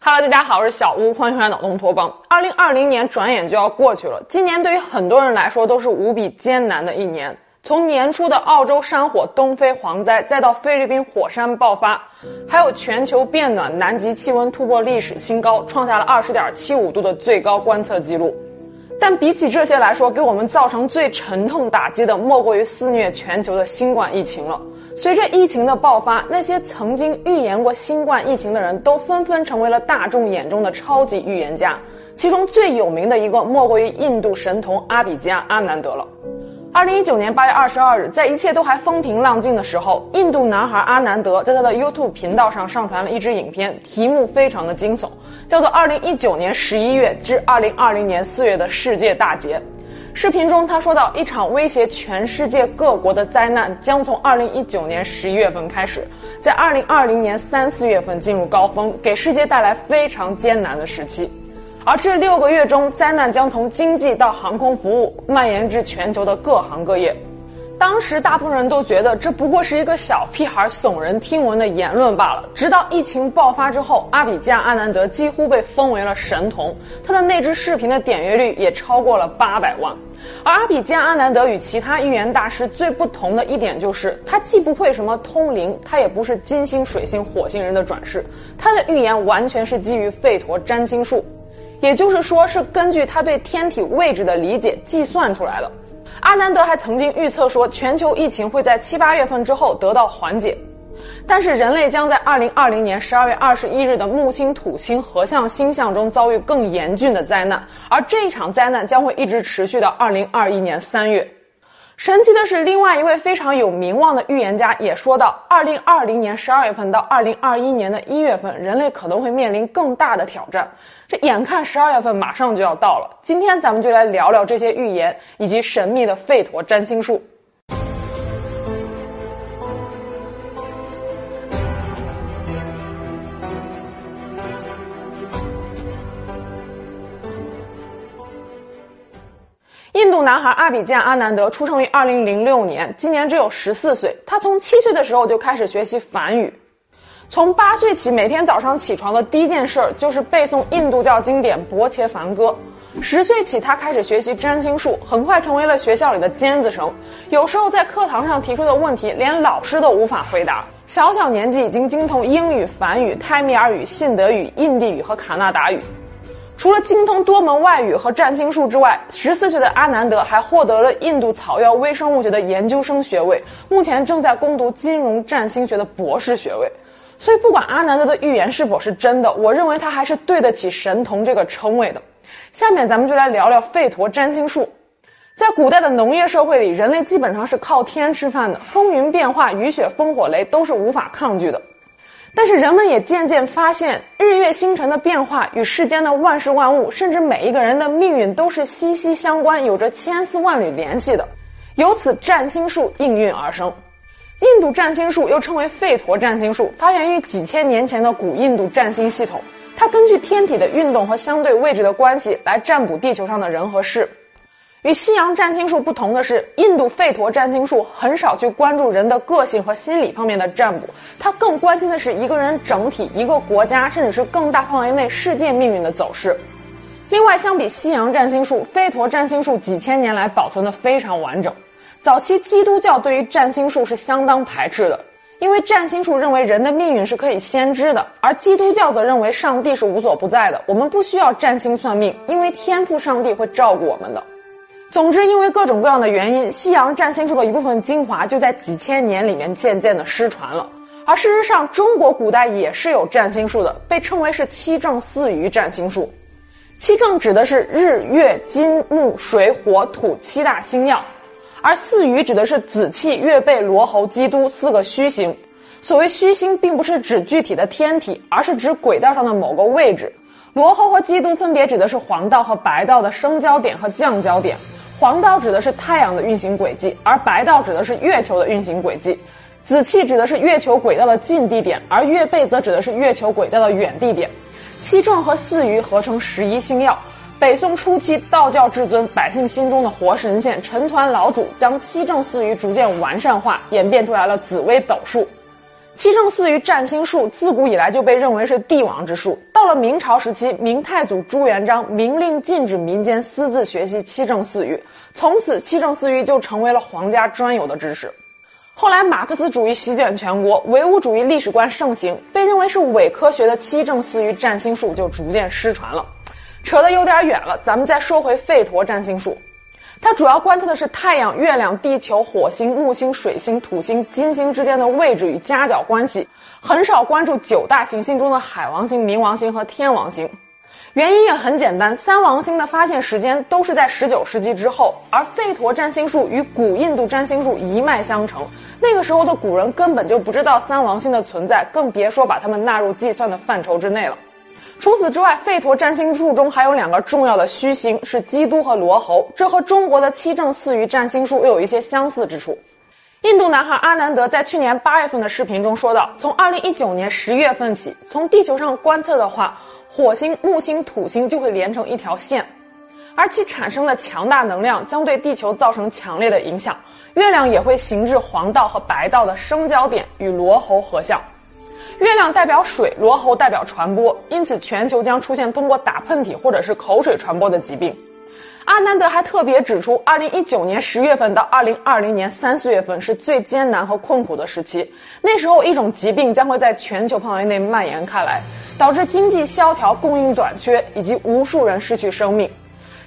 Hello，大家好，我是小屋，欢迎回来脑洞托邦。二零二零年转眼就要过去了，今年对于很多人来说都是无比艰难的一年。从年初的澳洲山火东非蝗灾，再到菲律宾火山爆发，还有全球变暖，南极气温突破历史新高，创下了二十点七五度的最高观测记录。但比起这些来说，给我们造成最沉痛打击的，莫过于肆虐全球的新冠疫情了。随着疫情的爆发，那些曾经预言过新冠疫情的人都纷纷成为了大众眼中的超级预言家。其中最有名的一个，莫过于印度神童阿比加·阿南德了。二零一九年八月二十二日，在一切都还风平浪静的时候，印度男孩阿南德在他的 YouTube 频道上上传了一支影片，题目非常的惊悚，叫做《二零一九年十一月至二零二零年四月的世界大劫》。视频中，他说到，一场威胁全世界各国的灾难将从二零一九年十一月份开始，在二零二零年三四月份进入高峰，给世界带来非常艰难的时期。而这六个月中，灾难将从经济到航空服务蔓延至全球的各行各业。当时，大部分人都觉得这不过是一个小屁孩耸人听闻的言论罢了。直到疫情爆发之后，阿比加·阿南德几乎被封为了神童，他的那支视频的点阅率也超过了八百万。而阿比加·阿南德与其他预言大师最不同的一点就是，他既不会什么通灵，他也不是金星、水星、火星人的转世，他的预言完全是基于吠陀占星术，也就是说，是根据他对天体位置的理解计算出来的。阿南德还曾经预测说，全球疫情会在七八月份之后得到缓解，但是人类将在二零二零年十二月二十一日的木星土星合相星象中遭遇更严峻的灾难，而这一场灾难将会一直持续到二零二一年三月。神奇的是，另外一位非常有名望的预言家也说到，二零二零年十二月份到二零二一年的一月份，人类可能会面临更大的挑战。这眼看十二月份马上就要到了，今天咱们就来聊聊这些预言以及神秘的费陀占星术。印度男孩阿比加·阿南德出生于二零零六年，今年只有十四岁。他从七岁的时候就开始学习梵语，从八岁起，每天早上起床的第一件事儿就是背诵印度教经典《薄伽梵歌》。十岁起，他开始学习占星术，很快成为了学校里的尖子生。有时候在课堂上提出的问题，连老师都无法回答。小小年纪已经精通英语、梵语、泰米尔语、信德语、印地语和卡纳达语。除了精通多门外语和占星术之外，十四岁的阿南德还获得了印度草药微生物学的研究生学位，目前正在攻读金融占星学的博士学位。所以，不管阿南德的预言是否是真的，我认为他还是对得起神童这个称谓的。下面咱们就来聊聊吠陀占星术。在古代的农业社会里，人类基本上是靠天吃饭的，风云变化、雨雪风火雷都是无法抗拒的。但是人们也渐渐发现，日月星辰的变化与世间的万事万物，甚至每一个人的命运都是息息相关，有着千丝万缕联系的。由此，占星术应运而生。印度占星术又称为吠陀占星术，发源于几千年前的古印度占星系统。它根据天体的运动和相对位置的关系来占卜地球上的人和事。与西洋占星术不同的是，印度吠陀占星术很少去关注人的个性和心理方面的占卜，它更关心的是一个人整体、一个国家，甚至是更大范围内世界命运的走势。另外，相比西洋占星术，吠陀占星术几千年来保存的非常完整。早期基督教对于占星术是相当排斥的，因为占星术认为人的命运是可以先知的，而基督教则认为上帝是无所不在的，我们不需要占星算命，因为天赋上帝会照顾我们的。总之，因为各种各样的原因，西洋占星术的一部分精华就在几千年里面渐渐的失传了。而事实上，中国古代也是有占星术的，被称为是七正四余占星术。七正指的是日、月、金、木、水、火、土七大星耀，而四余指的是子气、月背、罗喉、基督四个虚星。所谓虚星，并不是指具体的天体，而是指轨道上的某个位置。罗喉和基督分别指的是黄道和白道的升交点和降交点。黄道指的是太阳的运行轨迹，而白道指的是月球的运行轨迹。紫气指的是月球轨道的近地点，而月背则指的是月球轨道的远地点。七正和四余合成十一星耀。北宋初期，道教至尊、百姓心中的活神仙陈抟老祖将七正四余逐渐完善化，演变出来了紫微斗数。七正四余占星术自古以来就被认为是帝王之术。到了明朝时期，明太祖朱元璋明令禁止民间私自学习七正四余，从此七正四余就成为了皇家专有的知识。后来，马克思主义席卷全国，唯物主义历史观盛行，被认为是伪科学的七正四余占星术就逐渐失传了。扯得有点远了，咱们再说回吠陀占星术。它主要观测的是太阳、月亮、地球、火星、木星、水星、土星、金星之间的位置与夹角关系，很少关注九大行星中的海王星、冥王星和天王星。原因也很简单，三王星的发现时间都是在十九世纪之后，而吠陀占星术与古印度占星术一脉相承。那个时候的古人根本就不知道三王星的存在，更别说把它们纳入计算的范畴之内了。除此之外，吠陀占星术中还有两个重要的虚星，是基督和罗喉，这和中国的七正四余占星术又有一些相似之处。印度男孩阿南德在去年八月份的视频中说道：“从二零一九年十月份起，从地球上观测的话，火星、木星、土星就会连成一条线，而其产生的强大能量将对地球造成强烈的影响。月亮也会行至黄道和白道的生交点，与罗喉合相。”月亮代表水，罗喉代表传播，因此全球将出现通过打喷嚏或者是口水传播的疾病。阿南德还特别指出，二零一九年十月份到二零二零年三四月份是最艰难和困苦的时期，那时候一种疾病将会在全球范围内蔓延开来，导致经济萧条、供应短缺以及无数人失去生命。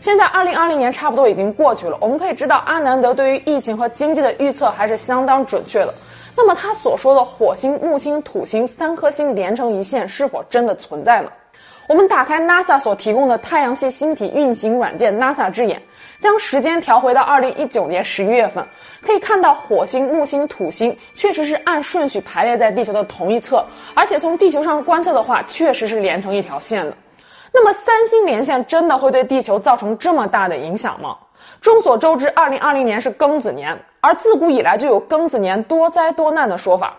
现在二零二零年差不多已经过去了，我们可以知道阿南德对于疫情和经济的预测还是相当准确的。那么他所说的火星、木星、土星三颗星连成一线，是否真的存在呢？我们打开 NASA 所提供的太阳系星体运行软件 NASA 之眼，将时间调回到二零一九年十一月份，可以看到火星、木星、土星确实是按顺序排列在地球的同一侧，而且从地球上观测的话，确实是连成一条线的。那么三星连线真的会对地球造成这么大的影响吗？众所周知，二零二零年是庚子年，而自古以来就有庚子年多灾多难的说法。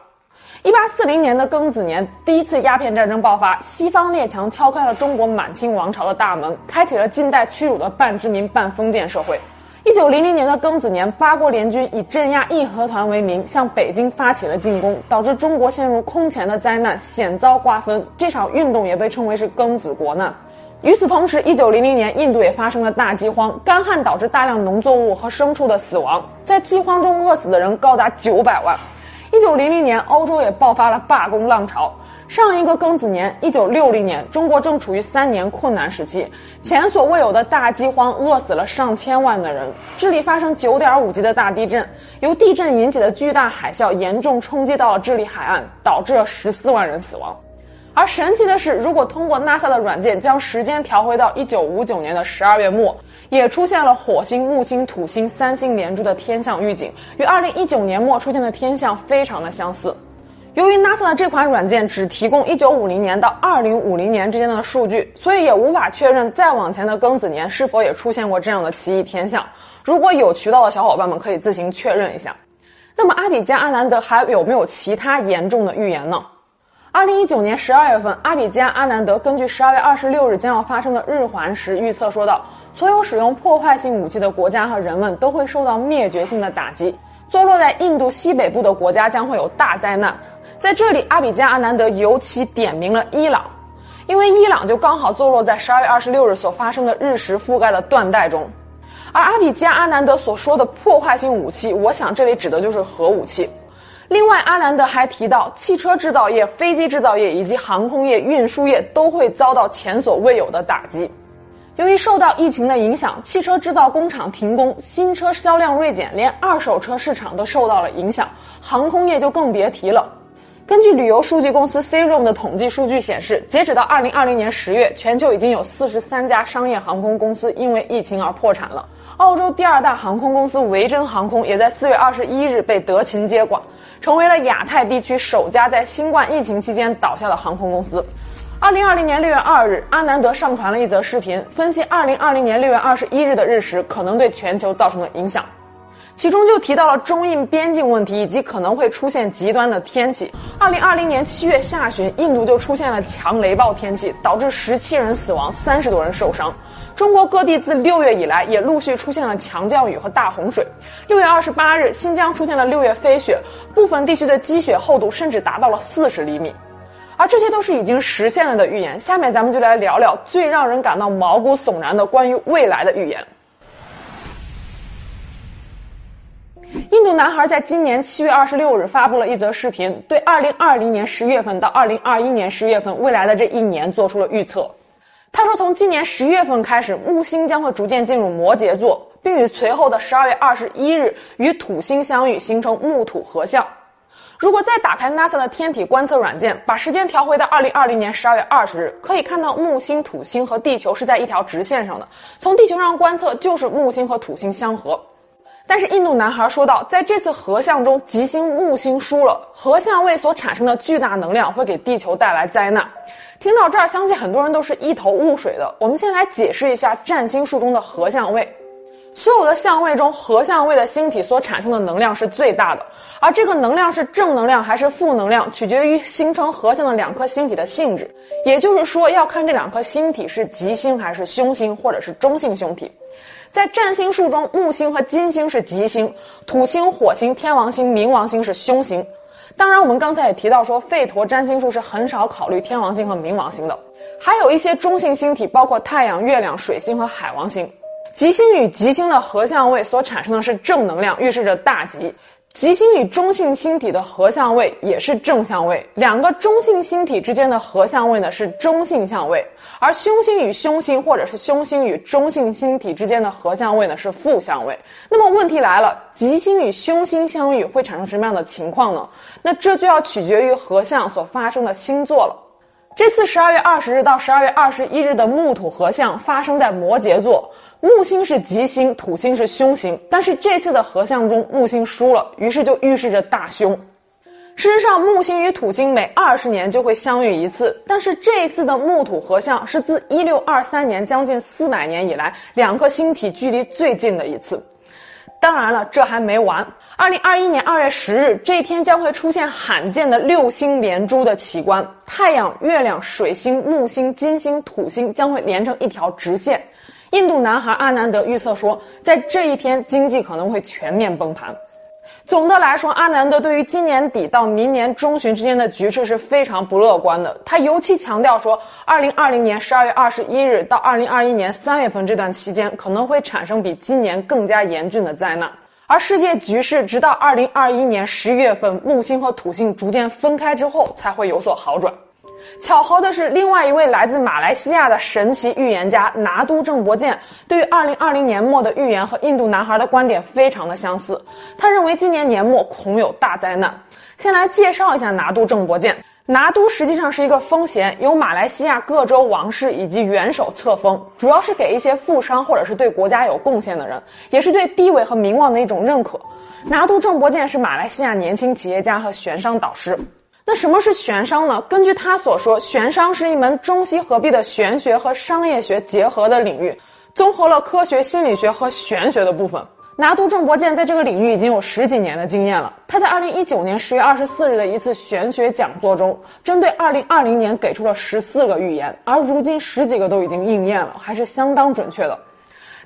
一八四零年的庚子年，第一次鸦片战争爆发，西方列强敲开了中国满清王朝的大门，开启了近代屈辱的半殖民半封建社会。一九零零年的庚子年，八国联军以镇压义和团为名，向北京发起了进攻，导致中国陷入空前的灾难，险遭瓜分。这场运动也被称为是庚子国难。与此同时，一九零零年，印度也发生了大饥荒，干旱导致大量农作物和牲畜的死亡，在饥荒中饿死的人高达九百万。一九零零年，欧洲也爆发了罢工浪潮。上一个庚子年，一九六零年，中国正处于三年困难时期，前所未有的大饥荒饿死了上千万的人。智利发生九点五级的大地震，由地震引起的巨大海啸严重冲击到了智利海岸，导致了十四万人死亡。而神奇的是，如果通过 NASA 的软件将时间调回到1959年的12月末，也出现了火星、木星、土星三星连珠的天象预警，与2019年末出现的天象非常的相似。由于 NASA 的这款软件只提供1950年到2050年之间的数据，所以也无法确认再往前的庚子年是否也出现过这样的奇异天象。如果有渠道的小伙伴们可以自行确认一下。那么阿比加阿南德还有没有其他严重的预言呢？二零一九年十二月份，阿比加阿南德根据十二月二十六日将要发生的日环食预测说道：所有使用破坏性武器的国家和人们都会受到灭绝性的打击，坐落在印度西北部的国家将会有大灾难。在这里，阿比加阿南德尤其点名了伊朗，因为伊朗就刚好坐落在十二月二十六日所发生的日食覆盖的断带中。而阿比加阿南德所说的破坏性武器，我想这里指的就是核武器。另外，阿南德还提到，汽车制造业、飞机制造业以及航空业、运输业都会遭到前所未有的打击。由于受到疫情的影响，汽车制造工厂停工，新车销量锐减，连二手车市场都受到了影响，航空业就更别提了。根据旅游数据公司 c r o m 的统计数据显示，截止到二零二零年十月，全球已经有四十三家商业航空公司因为疫情而破产了。澳洲第二大航空公司维珍航空也在四月二十一日被德勤接管。成为了亚太地区首家在新冠疫情期间倒下的航空公司。二零二零年六月二日，阿南德上传了一则视频，分析二零二零年六月二十一日的日食可能对全球造成的影响。其中就提到了中印边境问题以及可能会出现极端的天气。二零二零年七月下旬，印度就出现了强雷暴天气，导致十七人死亡，三十多人受伤。中国各地自六月以来也陆续出现了强降雨和大洪水。六月二十八日，新疆出现了六月飞雪，部分地区的积雪厚度甚至达到了四十厘米。而这些都是已经实现了的预言。下面咱们就来聊聊最让人感到毛骨悚然的关于未来的预言。印度男孩在今年七月二十六日发布了一则视频，对二零二零年十月份到二零二一年十月份未来的这一年做出了预测。他说，从今年十月份开始，木星将会逐渐进入摩羯座，并与随后的十二月二十一日与土星相遇，形成木土合相。如果再打开 NASA 的天体观测软件，把时间调回到二零二零年十二月二十日，可以看到木星、土星和地球是在一条直线上的。从地球上观测，就是木星和土星相合。但是印度男孩说到，在这次合相中，吉星木星输了，合相位所产生的巨大能量会给地球带来灾难。听到这儿，相信很多人都是一头雾水的。我们先来解释一下占星术中的合相位。所有的相位中，合相位的星体所产生的能量是最大的，而这个能量是正能量还是负能量，取决于形成合相的两颗星体的性质。也就是说，要看这两颗星体是吉星还是凶星，或者是中性凶体。在占星术中，木星和金星是吉星，土星、火星、天王星、冥王星是凶星。当然，我们刚才也提到说，吠陀占星术是很少考虑天王星和冥王星的，还有一些中性星体，包括太阳、月亮、水星和海王星。吉星与吉星的合相位所产生的是正能量，预示着大吉。吉星与中性星体的合相位也是正相位，两个中性星体之间的合相位呢是中性相位，而凶星与凶星或者是凶星与中性星体之间的合相位呢是负相位。那么问题来了，吉星与凶星相遇会产生什么样的情况呢？那这就要取决于合相所发生的星座了。这次十二月二十日到十二月二十一日的木土合相发生在摩羯座。木星是吉星，土星是凶星，但是这次的合相中木星输了，于是就预示着大凶。事实上，木星与土星每二十年就会相遇一次，但是这一次的木土合相是自一六二三年将近四百年以来两颗星体距离最近的一次。当然了，这还没完。二零二一年二月十日这一天将会出现罕见的六星连珠的奇观，太阳、月亮、水星、木星、金星、土星将会连成一条直线。印度男孩阿南德预测说，在这一天，经济可能会全面崩盘。总的来说，阿南德对于今年底到明年中旬之间的局势是非常不乐观的。他尤其强调说，二零二零年十二月二十一日到二零二一年三月份这段期间，可能会产生比今年更加严峻的灾难。而世界局势直到二零二一年十一月份，木星和土星逐渐分开之后，才会有所好转。巧合的是，另外一位来自马来西亚的神奇预言家拿督郑伯健，对于2020年末的预言和印度男孩的观点非常的相似。他认为今年年末恐有大灾难。先来介绍一下拿督郑伯健。拿督实际上是一个封衔，由马来西亚各州王室以及元首册封，主要是给一些富商或者是对国家有贡献的人，也是对地位和名望的一种认可。拿督郑伯健是马来西亚年轻企业家和悬商导师。那什么是玄商呢？根据他所说，玄商是一门中西合璧的玄学和商业学结合的领域，综合了科学、心理学和玄学的部分。拿督郑伯健在这个领域已经有十几年的经验了。他在二零一九年十月二十四日的一次玄学讲座中，针对二零二零年给出了十四个预言，而如今十几个都已经应验了，还是相当准确的。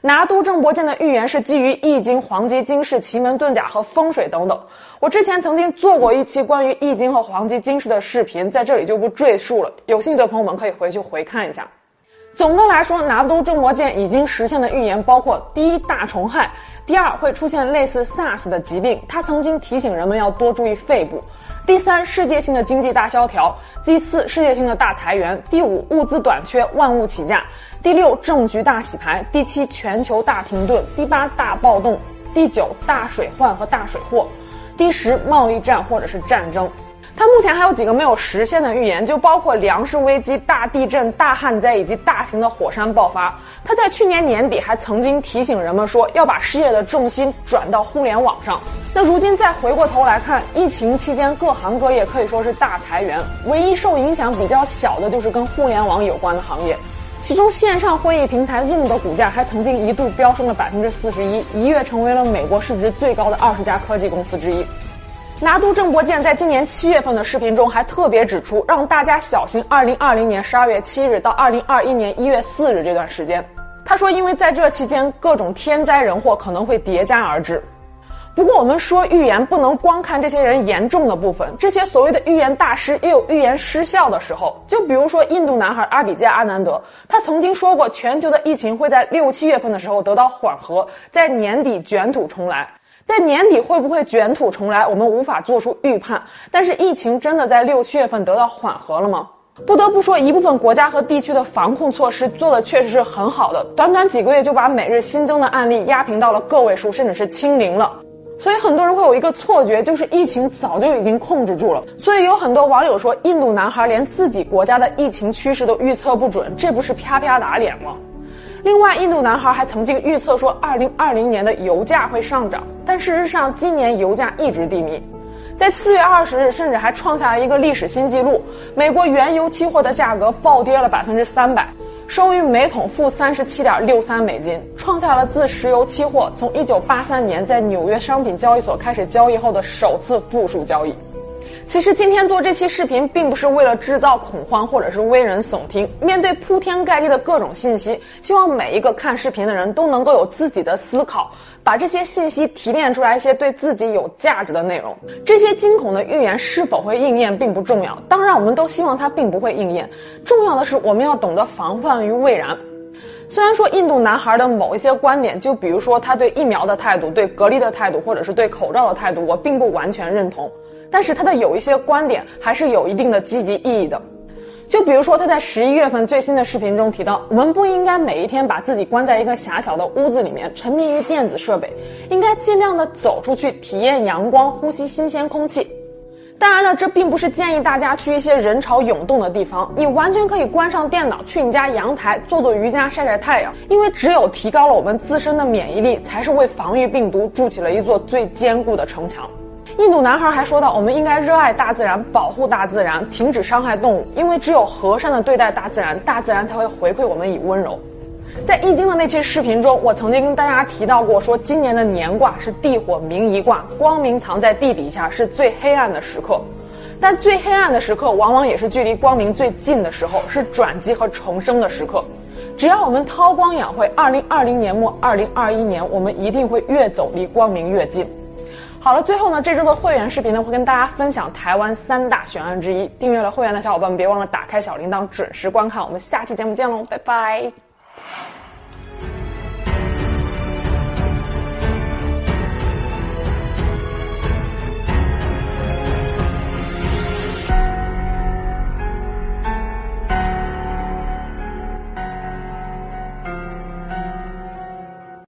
拿督郑伯健的预言是基于《易经》《黄极经世》《奇门遁甲》和风水等等。我之前曾经做过一期关于《易经》和《黄极经世》的视频，在这里就不赘述了。有兴趣的朋友们可以回去回看一下。总的来说，拿督郑伯健已经实现的预言包括：第一，大虫害；第二，会出现类似 SARS 的疾病。他曾经提醒人们要多注意肺部。第三，世界性的经济大萧条；第四，世界性的大裁员；第五，物资短缺，万物起价；第六，政局大洗牌；第七，全球大停顿；第八，大暴动；第九，大水患和大水祸；第十，贸易战或者是战争。他目前还有几个没有实现的预言，就包括粮食危机、大地震、大旱灾以及大型的火山爆发。他在去年年底还曾经提醒人们说要把事业的重心转到互联网上。那如今再回过头来看，疫情期间各行各业可以说是大裁员，唯一受影响比较小的就是跟互联网有关的行业。其中线上会议平台 Zoom 的股价还曾经一度飙升了百分之四十一，一跃成为了美国市值最高的二十家科技公司之一。拿督郑伯健在今年七月份的视频中还特别指出，让大家小心二零二零年十二月七日到二零二一年一月四日这段时间。他说，因为在这期间各种天灾人祸可能会叠加而至。不过，我们说预言不能光看这些人严重的部分，这些所谓的预言大师也有预言失效的时候。就比如说印度男孩阿比加阿南德，他曾经说过全球的疫情会在六七月份的时候得到缓和，在年底卷土重来。在年底会不会卷土重来，我们无法做出预判。但是疫情真的在六七月份得到缓和了吗？不得不说，一部分国家和地区的防控措施做的确实是很好的，短短几个月就把每日新增的案例压平到了个位数，甚至是清零了。所以很多人会有一个错觉，就是疫情早就已经控制住了。所以有很多网友说，印度男孩连自己国家的疫情趋势都预测不准，这不是啪啪打脸吗？另外，印度男孩还曾经预测说，二零二零年的油价会上涨，但事实上今年油价一直低迷，在四月二十日甚至还创下了一个历史新纪录，美国原油期货的价格暴跌了百分之三百。收于每桶负三十七点六三美金，创下了自石油期货从一九八三年在纽约商品交易所开始交易后的首次负数交易。其实今天做这期视频，并不是为了制造恐慌或者是危人耸听。面对铺天盖地的各种信息，希望每一个看视频的人都能够有自己的思考，把这些信息提炼出来一些对自己有价值的内容。这些惊恐的预言是否会应验并不重要，当然我们都希望它并不会应验。重要的是我们要懂得防范于未然。虽然说印度男孩的某一些观点，就比如说他对疫苗的态度、对隔离的态度，或者是对口罩的态度，我并不完全认同。但是他的有一些观点还是有一定的积极意义的，就比如说他在十一月份最新的视频中提到，我们不应该每一天把自己关在一个狭小的屋子里面，沉迷于电子设备，应该尽量的走出去，体验阳光，呼吸新鲜空气。当然了，这并不是建议大家去一些人潮涌动的地方，你完全可以关上电脑，去你家阳台做做瑜伽，晒晒太阳，因为只有提高了我们自身的免疫力，才是为防御病毒筑起了一座最坚固的城墙。印度男孩还说到，我们应该热爱大自然，保护大自然，停止伤害动物，因为只有和善的对待大自然，大自然才会回馈我们以温柔。在易经的那期视频中，我曾经跟大家提到过，说今年的年卦是地火明夷卦，光明藏在地底下，是最黑暗的时刻。但最黑暗的时刻，往往也是距离光明最近的时候，是转机和重生的时刻。只要我们韬光养晦，二零二零年末，二零二一年，我们一定会越走离光明越近。好了，最后呢，这周的会员视频呢，会跟大家分享台湾三大悬案之一。订阅了会员的小伙伴们，别忘了打开小铃铛，准时观看。我们下期节目见喽，拜拜。